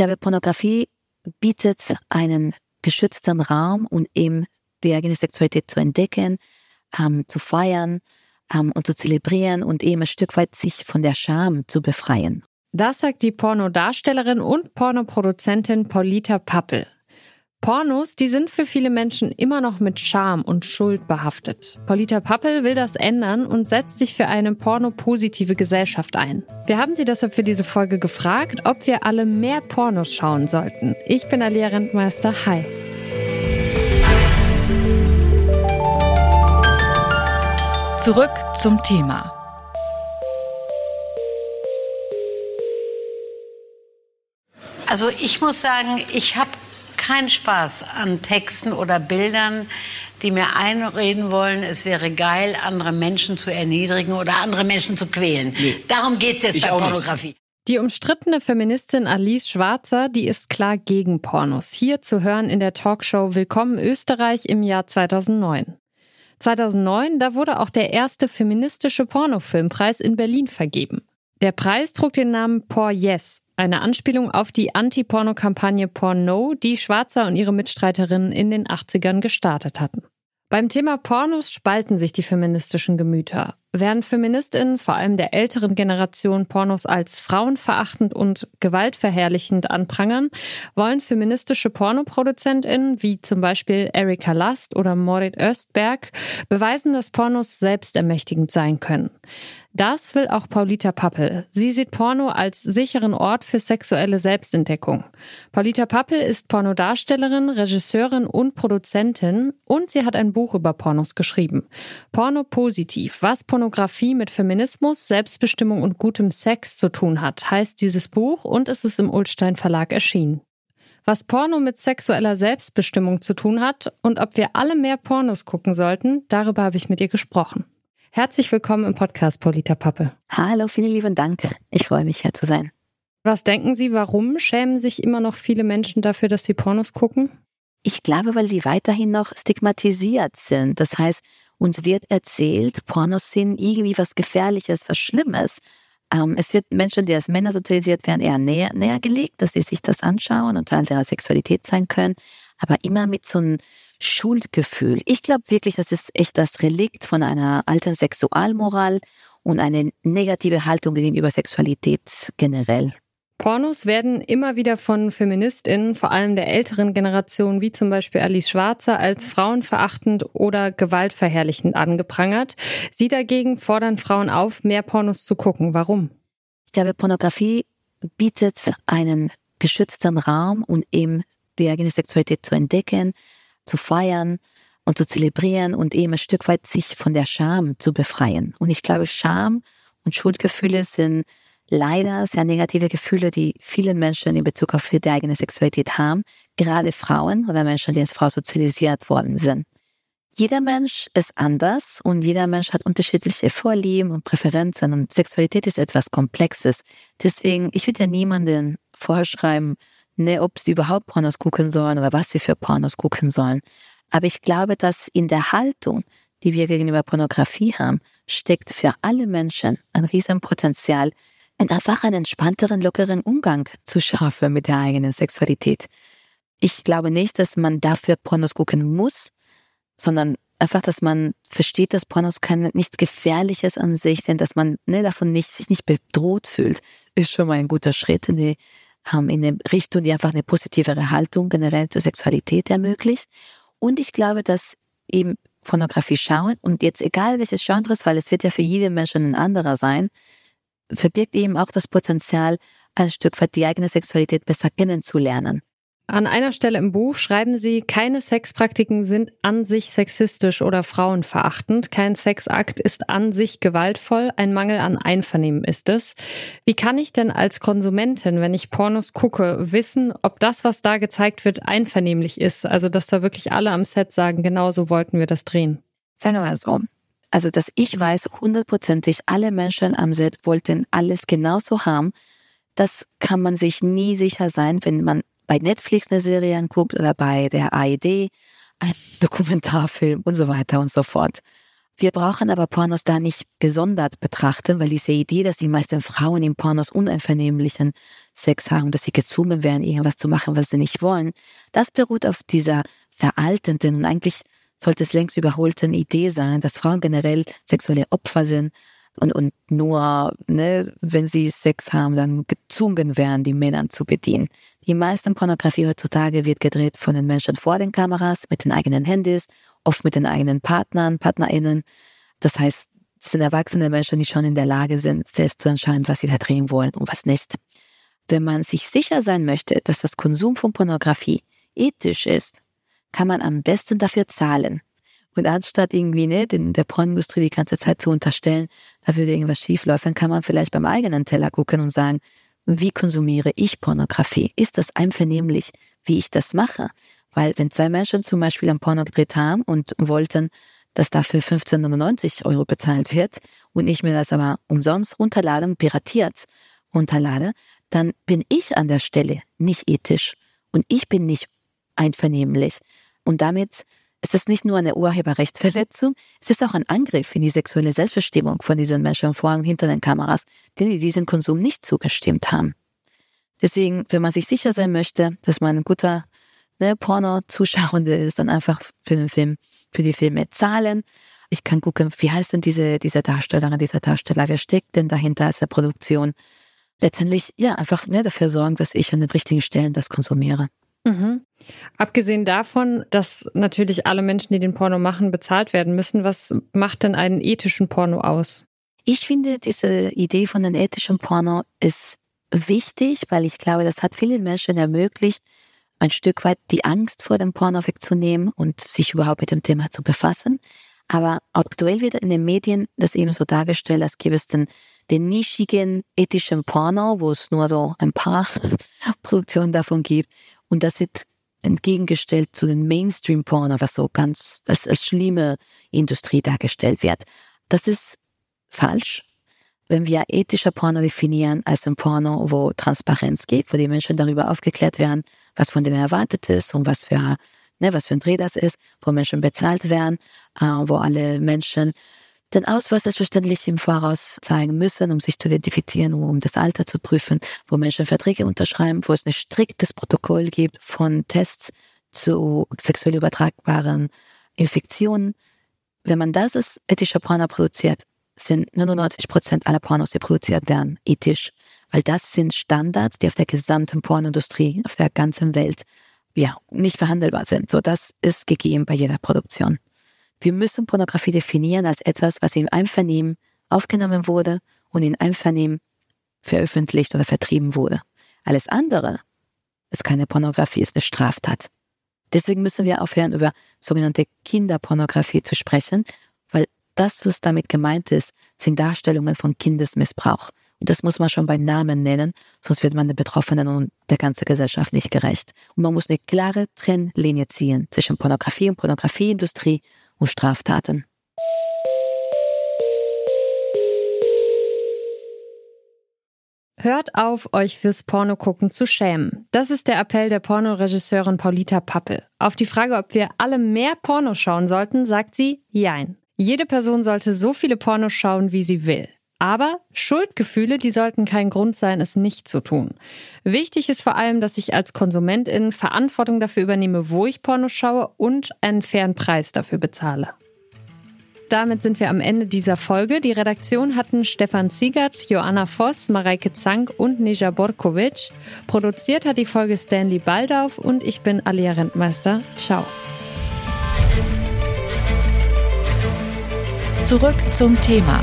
Ich glaube, Pornografie bietet einen geschützten Raum, um eben die eigene Sexualität zu entdecken, ähm, zu feiern ähm, und zu zelebrieren und eben ein Stück weit sich von der Scham zu befreien. Das sagt die Pornodarstellerin und Pornoproduzentin Paulita Pappel. Pornos, die sind für viele Menschen immer noch mit Scham und Schuld behaftet. Paulita Pappel will das ändern und setzt sich für eine pornopositive Gesellschaft ein. Wir haben sie deshalb für diese Folge gefragt, ob wir alle mehr Pornos schauen sollten. Ich bin Alia Rentmeister. Hi. Zurück zum Thema. Also ich muss sagen, ich habe keinen Spaß an Texten oder Bildern, die mir einreden wollen, es wäre geil, andere Menschen zu erniedrigen oder andere Menschen zu quälen. Nee. Darum geht es jetzt ich bei Pornografie. Nicht. Die umstrittene Feministin Alice Schwarzer, die ist klar gegen Pornos. Hier zu hören in der Talkshow Willkommen Österreich im Jahr 2009. 2009, da wurde auch der erste feministische Pornofilmpreis in Berlin vergeben. Der Preis trug den Namen Por Yes, eine Anspielung auf die Anti-Porno-Kampagne Porn No, die Schwarzer und ihre Mitstreiterinnen in den 80ern gestartet hatten. Beim Thema Pornos spalten sich die feministischen Gemüter. Während Feministinnen vor allem der älteren Generation Pornos als frauenverachtend und gewaltverherrlichend anprangern, wollen feministische Pornoproduzentinnen wie zum Beispiel Erika Last oder Morit Östberg beweisen, dass Pornos selbstermächtigend sein können. Das will auch Paulita Pappel. Sie sieht Porno als sicheren Ort für sexuelle Selbstentdeckung. Paulita Pappel ist Pornodarstellerin, Regisseurin und Produzentin und sie hat ein Buch über Pornos geschrieben. Porno positiv, was Pornografie mit Feminismus, Selbstbestimmung und gutem Sex zu tun hat, heißt dieses Buch und es ist im Ulstein Verlag erschienen. Was Porno mit sexueller Selbstbestimmung zu tun hat und ob wir alle mehr Pornos gucken sollten, darüber habe ich mit ihr gesprochen. Herzlich willkommen im Podcast, Polita Pappe. Hallo, vielen lieben Dank. Ich freue mich, hier zu sein. Was denken Sie, warum schämen sich immer noch viele Menschen dafür, dass sie Pornos gucken? Ich glaube, weil sie weiterhin noch stigmatisiert sind. Das heißt, uns wird erzählt, Pornos sind irgendwie was Gefährliches, was Schlimmes. Ähm, es wird Menschen, die als Männer sozialisiert werden, eher näher, näher gelegt, dass sie sich das anschauen und Teil ihrer Sexualität sein können. Aber immer mit so einem Schuldgefühl. Ich glaube wirklich, das ist echt das Relikt von einer alten Sexualmoral und eine negative Haltung gegenüber Sexualität generell. Pornos werden immer wieder von Feministinnen, vor allem der älteren Generation, wie zum Beispiel Alice Schwarzer, als frauenverachtend oder gewaltverherrlichend angeprangert. Sie dagegen fordern Frauen auf, mehr Pornos zu gucken. Warum? Ich glaube, Pornografie bietet einen geschützten Raum, um eben die eigene Sexualität zu entdecken, zu feiern und zu zelebrieren und eben ein Stück weit sich von der Scham zu befreien. Und ich glaube, Scham und Schuldgefühle sind leider sehr negative Gefühle, die vielen Menschen in Bezug auf ihre eigene Sexualität haben, gerade Frauen oder Menschen, die als Frau sozialisiert worden sind. Jeder Mensch ist anders und jeder Mensch hat unterschiedliche Vorlieben und Präferenzen und Sexualität ist etwas Komplexes. Deswegen, ich würde ja niemanden vorschreiben, ne, ob sie überhaupt Pornos gucken sollen oder was sie für Pornos gucken sollen. Aber ich glaube, dass in der Haltung, die wir gegenüber Pornografie haben, steckt für alle Menschen ein Riesenpotenzial, und einfach einen entspannteren, lockeren Umgang zu schaffen mit der eigenen Sexualität. Ich glaube nicht, dass man dafür Pornos gucken muss, sondern einfach, dass man versteht, dass Pornos kein, nichts Gefährliches an sich sind, dass man ne, davon nicht, sich nicht bedroht fühlt, ist schon mal ein guter Schritt in die in eine Richtung, die einfach eine positivere Haltung generell zur Sexualität ermöglicht. Und ich glaube, dass eben Pornografie schauen und jetzt egal welches Genre ist, weil es wird ja für jeden Menschen ein anderer sein, verbirgt eben auch das Potenzial, ein Stück weit die eigene Sexualität besser kennenzulernen. An einer Stelle im Buch schreiben Sie, keine Sexpraktiken sind an sich sexistisch oder frauenverachtend. Kein Sexakt ist an sich gewaltvoll. Ein Mangel an Einvernehmen ist es. Wie kann ich denn als Konsumentin, wenn ich Pornos gucke, wissen, ob das, was da gezeigt wird, einvernehmlich ist? Also, dass da wirklich alle am Set sagen, genau so wollten wir das drehen. Sagen wir mal so. Also, dass ich weiß, hundertprozentig alle Menschen am Set wollten alles genauso haben. Das kann man sich nie sicher sein, wenn man bei Netflix eine Serie anguckt oder bei der AED, ein Dokumentarfilm und so weiter und so fort. Wir brauchen aber Pornos da nicht gesondert betrachten, weil diese Idee, dass die meisten Frauen in Pornos uneinvernehmlichen Sex haben, dass sie gezwungen werden, irgendwas zu machen, was sie nicht wollen, das beruht auf dieser veraltenden und eigentlich sollte es längst überholten Idee sein, dass Frauen generell sexuelle Opfer sind und, und nur, ne, wenn sie Sex haben, dann gezwungen werden, die Männern zu bedienen. Die meisten Pornografie heutzutage wird gedreht von den Menschen vor den Kameras, mit den eigenen Handys, oft mit den eigenen Partnern, PartnerInnen. Das heißt, es sind erwachsene Menschen, die schon in der Lage sind, selbst zu entscheiden, was sie da drehen wollen und was nicht. Wenn man sich sicher sein möchte, dass das Konsum von Pornografie ethisch ist, kann man am besten dafür zahlen. Und anstatt irgendwie ne, den, der Pornindustrie die ganze Zeit zu unterstellen, da würde irgendwas schieflaufen, kann man vielleicht beim eigenen Teller gucken und sagen, wie konsumiere ich Pornografie? Ist das einvernehmlich, wie ich das mache? Weil wenn zwei Menschen zum Beispiel ein Porno gedreht haben und wollten, dass dafür 15,99 Euro bezahlt wird und ich mir das aber umsonst runterlade und piratiert runterlade, dann bin ich an der Stelle nicht ethisch und ich bin nicht einvernehmlich. Und damit ist es nicht nur eine Urheberrechtsverletzung, es ist auch ein Angriff in die sexuelle Selbstbestimmung von diesen Menschen vor allem hinter den Kameras, denen diesen Konsum nicht zugestimmt haben. Deswegen, wenn man sich sicher sein möchte, dass man ein guter ne, Porno-Zuschauende ist, dann einfach für den Film, für die Filme zahlen. Ich kann gucken, wie heißt denn diese, diese Darstellerin, dieser Darsteller, wer steckt denn dahinter als der Produktion? Letztendlich, ja, einfach ne, dafür sorgen, dass ich an den richtigen Stellen das konsumiere. Mhm. Abgesehen davon, dass natürlich alle Menschen, die den Porno machen, bezahlt werden müssen, was macht denn einen ethischen Porno aus? Ich finde, diese Idee von einem ethischen Porno ist wichtig, weil ich glaube, das hat vielen Menschen ermöglicht, ein Stück weit die Angst vor dem Porno wegzunehmen und sich überhaupt mit dem Thema zu befassen. Aber aktuell wird in den Medien das eben so dargestellt, als gäbe es den, den nischigen ethischen Porno, wo es nur so ein paar Produktionen davon gibt. Und das wird entgegengestellt zu den Mainstream-Porno, was so ganz als, als schlimme Industrie dargestellt wird. Das ist falsch. Wenn wir ethischer Porno definieren als ein Porno, wo Transparenz gibt, wo die Menschen darüber aufgeklärt werden, was von denen erwartet ist und was für, ne, was für ein Dreh das ist, wo Menschen bezahlt werden, äh, wo alle Menschen den Ausweis selbstverständlich im Voraus zeigen müssen, um sich zu identifizieren, um das Alter zu prüfen, wo Menschen Verträge unterschreiben, wo es ein striktes Protokoll gibt von Tests zu sexuell übertragbaren Infektionen. Wenn man das als ethischer Porno produziert, sind 99 Prozent aller Pornos, die produziert werden, ethisch. Weil das sind Standards, die auf der gesamten Pornindustrie, auf der ganzen Welt, ja, nicht verhandelbar sind. So, das ist gegeben bei jeder Produktion. Wir müssen Pornografie definieren als etwas, was im Einvernehmen aufgenommen wurde und in Einvernehmen veröffentlicht oder vertrieben wurde. Alles andere ist keine Pornografie, ist eine Straftat. Deswegen müssen wir aufhören, über sogenannte Kinderpornografie zu sprechen, weil das, was damit gemeint ist, sind Darstellungen von Kindesmissbrauch. Und das muss man schon beim Namen nennen, sonst wird man den Betroffenen und der ganzen Gesellschaft nicht gerecht. Und man muss eine klare Trennlinie ziehen zwischen Pornografie und Pornografieindustrie und Straftaten. Hört auf, euch fürs Pornogucken zu schämen. Das ist der Appell der Pornoregisseurin Paulita Pappel. Auf die Frage, ob wir alle mehr Porno schauen sollten, sagt sie Jein. Jede Person sollte so viele Pornos schauen, wie sie will. Aber Schuldgefühle, die sollten kein Grund sein, es nicht zu tun. Wichtig ist vor allem, dass ich als Konsumentin Verantwortung dafür übernehme, wo ich Pornos schaue und einen fairen Preis dafür bezahle. Damit sind wir am Ende dieser Folge. Die Redaktion hatten Stefan Ziegert, Joanna Voss, Mareike Zank und Nija Borkovic. Produziert hat die Folge Stanley Baldauf und ich bin Alia Rentmeister. Ciao. Zurück zum Thema